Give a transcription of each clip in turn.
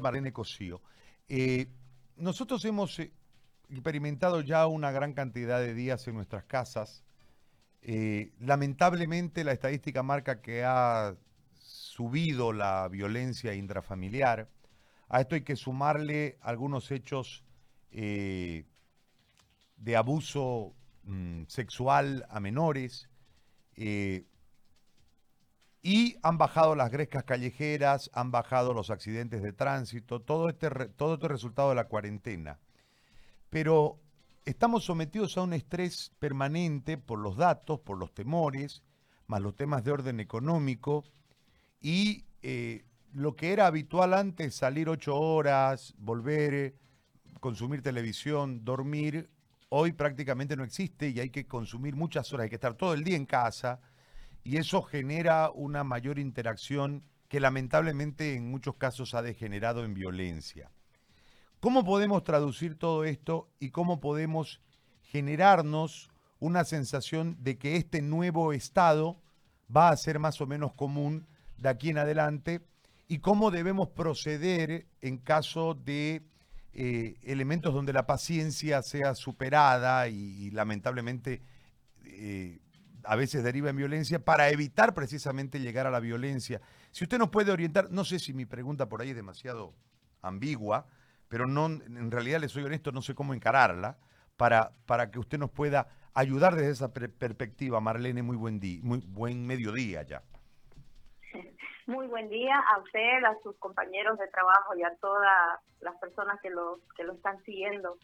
Marlene Cosío. Eh, nosotros hemos eh, experimentado ya una gran cantidad de días en nuestras casas. Eh, lamentablemente la estadística marca que ha subido la violencia intrafamiliar. A esto hay que sumarle algunos hechos de abuso mm, sexual a menores. Y han bajado las grescas callejeras, han bajado los accidentes de tránsito, todo este, todo este resultado de la cuarentena. Pero estamos sometidos a un estrés permanente por los datos, por los temores, más los temas de orden económico y eh, lo que era habitual antes, salir ocho horas, volver, consumir televisión, dormir, hoy prácticamente no existe y hay que consumir muchas horas, hay que estar todo el día en casa y eso genera una mayor interacción que lamentablemente en muchos casos ha degenerado en violencia. ¿Cómo podemos traducir todo esto y cómo podemos generarnos una sensación de que este nuevo estado va a ser más o menos común de aquí en adelante y cómo debemos proceder en caso de eh, elementos donde la paciencia sea superada y, lamentablemente eh, a veces deriva en violencia, para evitar precisamente llegar a la violencia. Si usted nos puede orientar, no sé si mi pregunta por ahí es demasiado ambigua, pero no, en realidad le soy honesto, no sé cómo encararla, para, para que usted nos pueda ayudar desde esa perspectiva. Marlene, muy buen día, muy buen mediodía ya. Muy buen día a usted, a sus compañeros de trabajo y a todas las personas que lo, que lo están siguiendo.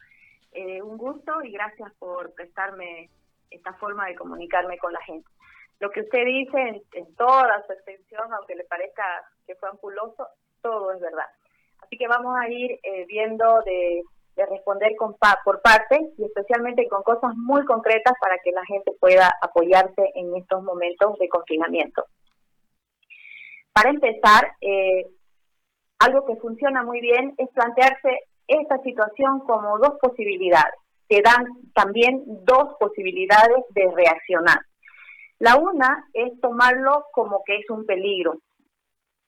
Eh, un gusto y gracias por prestarme esta forma de comunicarme con la gente. Lo que usted dice en, toda su extensión, aunque le parezca que fue ampuloso, todo es verdad. Así que vamos a ir eh, viendo de, responder con por partes y especialmente con cosas muy concretas para que la gente pueda apoyarse en estos momentos de confinamiento. Para empezar, eh, algo que funciona muy bien es plantearse esta situación como dos posibilidades te dan también dos posibilidades de reaccionar. La una es tomarlo como que es un peligro.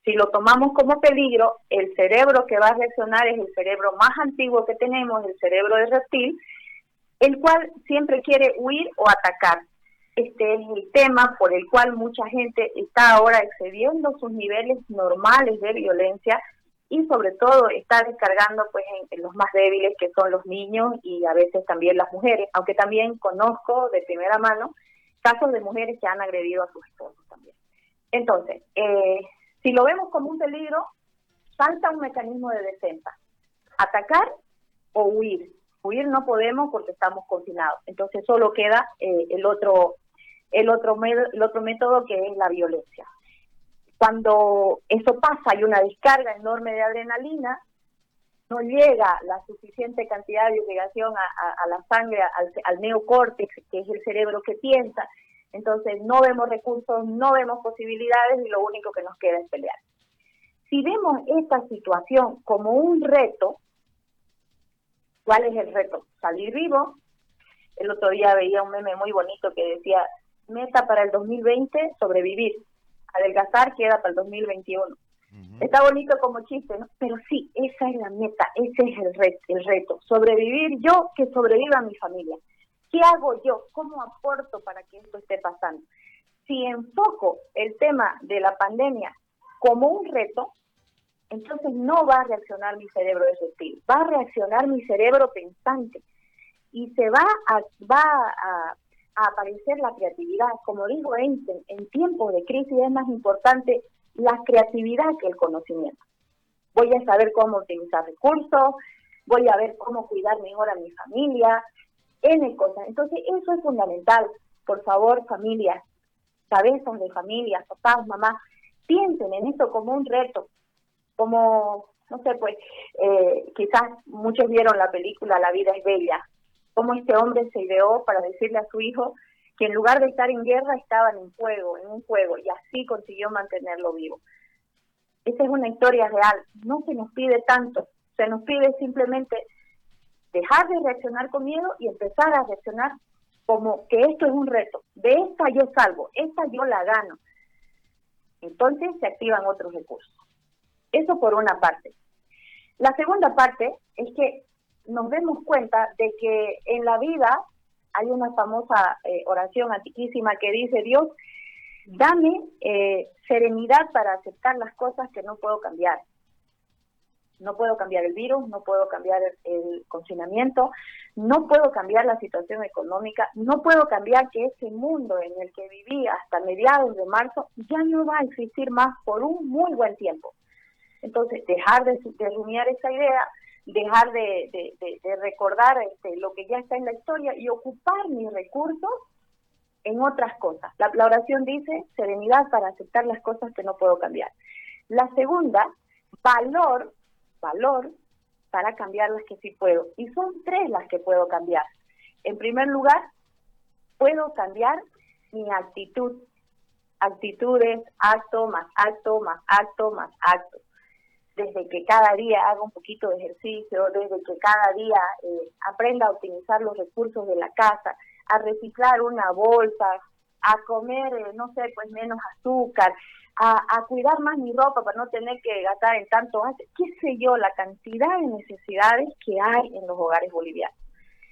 Si lo tomamos como peligro, el cerebro que va a reaccionar es el cerebro más antiguo que tenemos, el cerebro de reptil, el cual siempre quiere huir o atacar. Este es el tema por el cual mucha gente está ahora excediendo sus niveles normales de violencia y sobre todo está descargando pues en, los más débiles que son los niños y a veces también las mujeres, aunque también conozco de primera mano casos de mujeres que han agredido a sus esposos también. Entonces, eh, si lo vemos como un peligro, falta un mecanismo de defensa, atacar o huir. Huir no podemos porque estamos confinados, entonces solo queda eh, el otro el otro el otro método que es la violencia. Cuando eso pasa, hay una descarga enorme de adrenalina, no llega la suficiente cantidad de irrigación a, la sangre, al, neocórtex, que es el cerebro que piensa, entonces no vemos recursos, no vemos posibilidades y lo único que nos queda es pelear. Si vemos esta situación como un reto, ¿cuál es el reto? Salir vivo. El otro día veía un meme muy bonito que decía, meta para el 2020, sobrevivir adelgazar queda para el 2021. Está bonito como chiste, ¿no? Pero sí, esa es la meta, ese es el reto, el reto. Sobrevivir yo, que sobreviva mi familia. ¿Qué hago yo? ¿Cómo aporto para que esto esté pasando? Si enfoco el tema de la pandemia como un reto, entonces no va a reaccionar mi cerebro de estilo, va a reaccionar mi cerebro pensante y se va a, va a a aparecer la creatividad. Como dijo Einstein, en tiempos de crisis es más importante la creatividad que el conocimiento. Voy a saber cómo utilizar recursos, voy a ver cómo cuidar mejor a mi familia, N cosas. Entonces, eso es fundamental. Por favor, familias, cabezas de familia, papás, mamás, piensen en esto como un reto, como, no sé, pues, eh, quizás muchos vieron la película La vida es bella, cómo este hombre se ideó para decirle a su hijo que en lugar de estar en guerra estaban en fuego, en un fuego, y así consiguió mantenerlo vivo. Esa es una historia real, no se nos pide tanto, se nos pide simplemente dejar de reaccionar con miedo y empezar a reaccionar como que esto es un reto, de esta yo salgo, esta yo la gano. Entonces se activan otros recursos. Eso por una parte. La segunda parte es que nos demos cuenta de que en la vida hay una famosa eh, oración antiquísima que dice, Dios, dame eh, serenidad para aceptar las cosas que no puedo cambiar. No puedo cambiar el virus, no puedo cambiar el, confinamiento, no puedo cambiar la situación económica, no puedo cambiar que ese mundo en el que viví hasta mediados de marzo ya no va a existir más por un muy buen tiempo. Entonces, dejar de, de rumiar esa idea, dejar de, recordar este, lo que ya está en la historia y ocupar mis recursos en otras cosas. La, la, oración dice serenidad para aceptar las cosas que no puedo cambiar. La segunda, valor, valor para cambiar las que sí puedo. Y son tres las que puedo cambiar. En primer lugar, puedo cambiar mi actitud. Actitudes, acto más acto más acto más acto desde que cada día haga un poquito de ejercicio, desde que cada día eh, aprenda a optimizar los recursos de la casa, a reciclar una bolsa, a comer, eh, no sé, pues menos azúcar, a, cuidar más mi ropa para no tener que gastar en tanto, qué sé yo, la cantidad de necesidades que hay en los hogares bolivianos.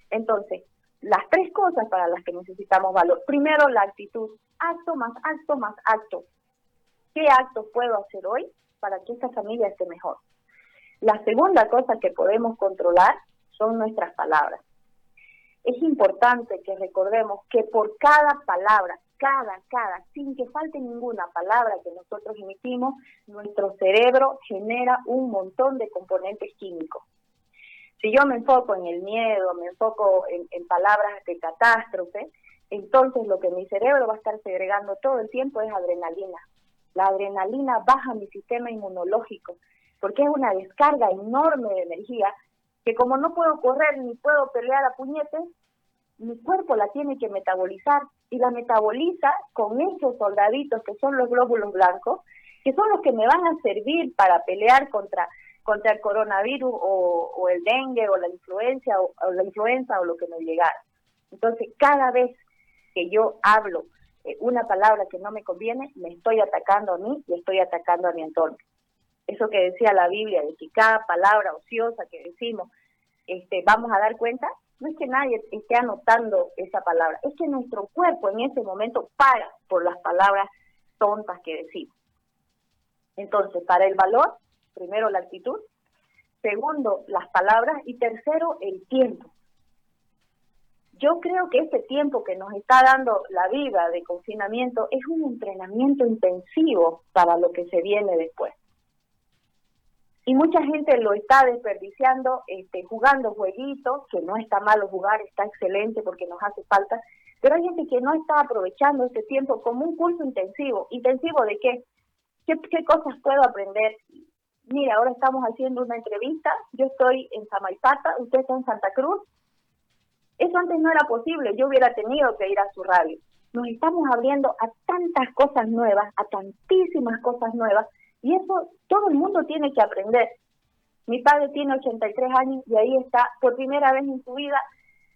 Entonces, las tres cosas para las que necesitamos valor. Primero, la actitud, acto más acto más acto. ¿Qué acto puedo hacer hoy para que esta familia esté mejor. La segunda cosa que podemos controlar son nuestras palabras. Es importante que recordemos que por cada palabra, cada, cada, sin que falte ninguna palabra que nosotros emitimos, nuestro cerebro genera un montón de componentes químicos. Si yo me enfoco en el miedo, me enfoco en, en palabras de catástrofe, entonces lo que mi cerebro va a estar segregando todo el tiempo es adrenalina. La adrenalina baja mi sistema inmunológico, porque es una descarga enorme de energía que como no puedo correr ni puedo pelear a puñetes, mi cuerpo la tiene que metabolizar y la metaboliza con esos soldaditos que son los glóbulos blancos, que son los que me van a servir para pelear contra contra el coronavirus o, el dengue o la influencia o, o, la influenza o lo que me llegara. Entonces, cada vez que yo hablo eh, una palabra que no me conviene, me estoy atacando a mí y estoy atacando a mi entorno. Eso que decía la Biblia, de que cada palabra ociosa que decimos, este, vamos a dar cuenta, no es que nadie esté anotando esa palabra, es que nuestro cuerpo en ese momento para por las palabras tontas que decimos. Entonces, para el valor, primero la actitud, segundo las palabras y tercero el tiempo yo creo que este tiempo que nos está dando la vida de confinamiento es un entrenamiento intensivo para lo que se viene después. Y mucha gente lo está desperdiciando este, jugando jueguitos, que no está malo jugar, está excelente porque nos hace falta, pero hay gente que no está aprovechando este tiempo como un curso intensivo. ¿Intensivo de qué? ¿Qué, cosas puedo aprender? Mira, ahora estamos haciendo una entrevista, yo estoy en Samaipata, usted está en Santa Cruz, eso antes no era posible, yo hubiera tenido que ir a su radio. Nos estamos abriendo a tantas cosas nuevas, a tantísimas cosas nuevas, y eso todo el mundo tiene que aprender. Mi padre tiene 83 años y ahí está por primera vez en su vida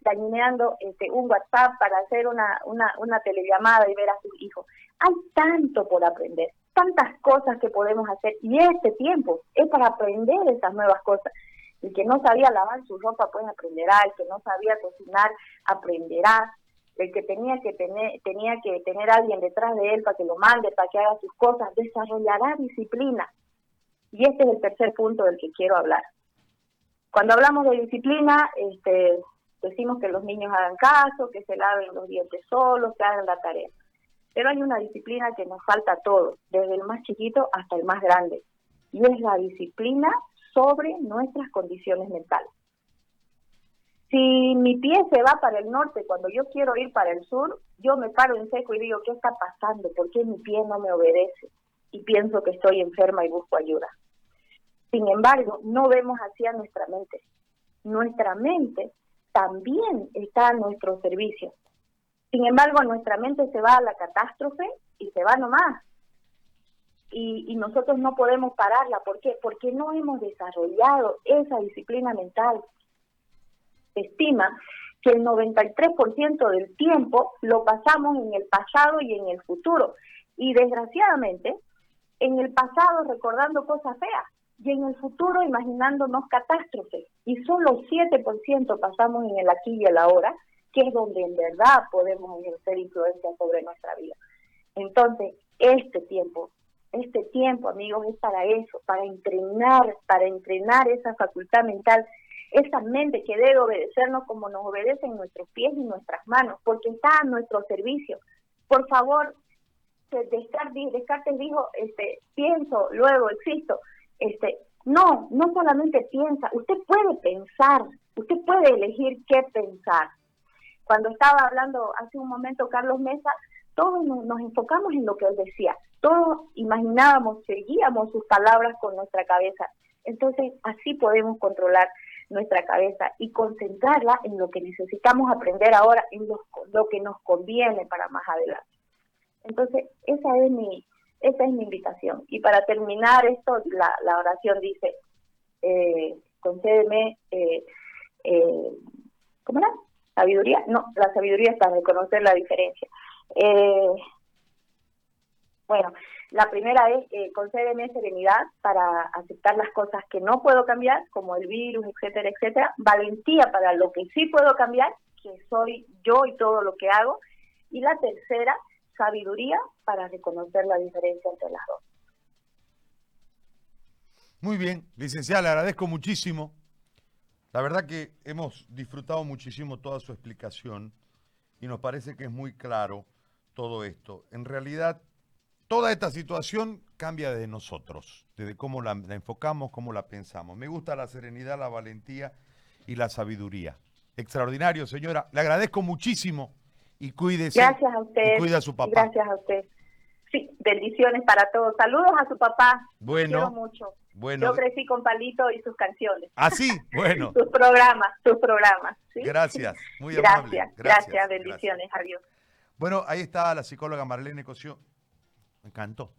dañineando este, un WhatsApp para hacer una, una, una telellamada y ver a sus hijos. Hay tanto por aprender, tantas cosas que podemos hacer y este tiempo es para aprender esas nuevas cosas. El que no sabía lavar su ropa, pues aprenderá. El que no sabía cocinar, aprenderá. El que tenía que tener, tenía que tener a alguien detrás de él para que lo mande, para que haga sus cosas, desarrollará disciplina. Y este es el tercer punto del que quiero hablar. Cuando hablamos de disciplina, este, decimos que los niños hagan caso, que se laven los dientes solos, que hagan la tarea. Pero hay una disciplina que nos falta a todos, desde el más chiquito hasta el más grande. Y es la disciplina sobre nuestras condiciones mentales. Si mi pie se va para el norte cuando yo quiero ir para el sur, yo me paro en seco y digo, ¿qué está pasando? ¿Por qué mi pie no me obedece? Y pienso que estoy enferma y busco ayuda. Sin embargo, no vemos hacia nuestra mente. Nuestra mente también está a nuestro servicio. Sin embargo, nuestra mente se va a la catástrofe y se va nomás y, nosotros no podemos pararla. ¿Por qué? Porque no hemos desarrollado esa disciplina mental. Se estima que el 93% del tiempo lo pasamos en el pasado y en el futuro. Y desgraciadamente, en el pasado recordando cosas feas, y en el futuro imaginándonos catástrofes. Y solo 7% pasamos en el aquí y el ahora, que es donde en verdad podemos ejercer influencia sobre nuestra vida. Entonces, este tiempo, este tiempo, amigos, es para eso, para entrenar, para entrenar esa facultad mental, esa mente que debe obedecernos como nos obedecen nuestros pies y nuestras manos, porque está a nuestro servicio. Por favor, Descartes, dijo, este, pienso, luego existo. Este, no, no solamente piensa, usted puede pensar, usted puede elegir qué pensar. Cuando estaba hablando hace un momento Carlos Mesa, todos nos, enfocamos en lo que él decía, todos imaginábamos, seguíamos sus palabras con nuestra cabeza. Entonces, así podemos controlar nuestra cabeza y concentrarla en lo que necesitamos aprender ahora, en lo, lo que nos conviene para más adelante. Entonces, esa es mi, esa es mi invitación. Y para terminar esto, la, la oración dice, eh, concédeme, eh, eh, ¿cómo era? Sabiduría. No, la sabiduría es para reconocer la diferencia. Eh, bueno, la primera es, eh, concédeme serenidad para aceptar las cosas que no puedo cambiar, como el virus, etcétera, etcétera. Valentía para lo que sí puedo cambiar, que soy yo y todo lo que hago. Y la tercera, sabiduría para reconocer la diferencia entre las dos. Muy bien, licenciada, le agradezco muchísimo. La verdad que hemos disfrutado muchísimo toda su explicación y nos parece que es muy claro todo esto. En realidad, toda esta situación cambia de nosotros, desde cómo la, enfocamos, cómo la pensamos. Me gusta la serenidad, la valentía y la sabiduría. Extraordinario, señora. Le agradezco muchísimo y cuídese. Gracias a usted. Y cuida a su papá. Gracias a usted. Sí, bendiciones para todos. Saludos a su papá. Bueno. Quiero mucho. Bueno. Yo crecí con Palito y sus canciones. Ah, sí, bueno. sus programas, sus programas. Gracias, muy amable. Gracias, gracias, bendiciones, adiós. Bueno, ahí está la psicóloga Marlene Cosio. Me encantó.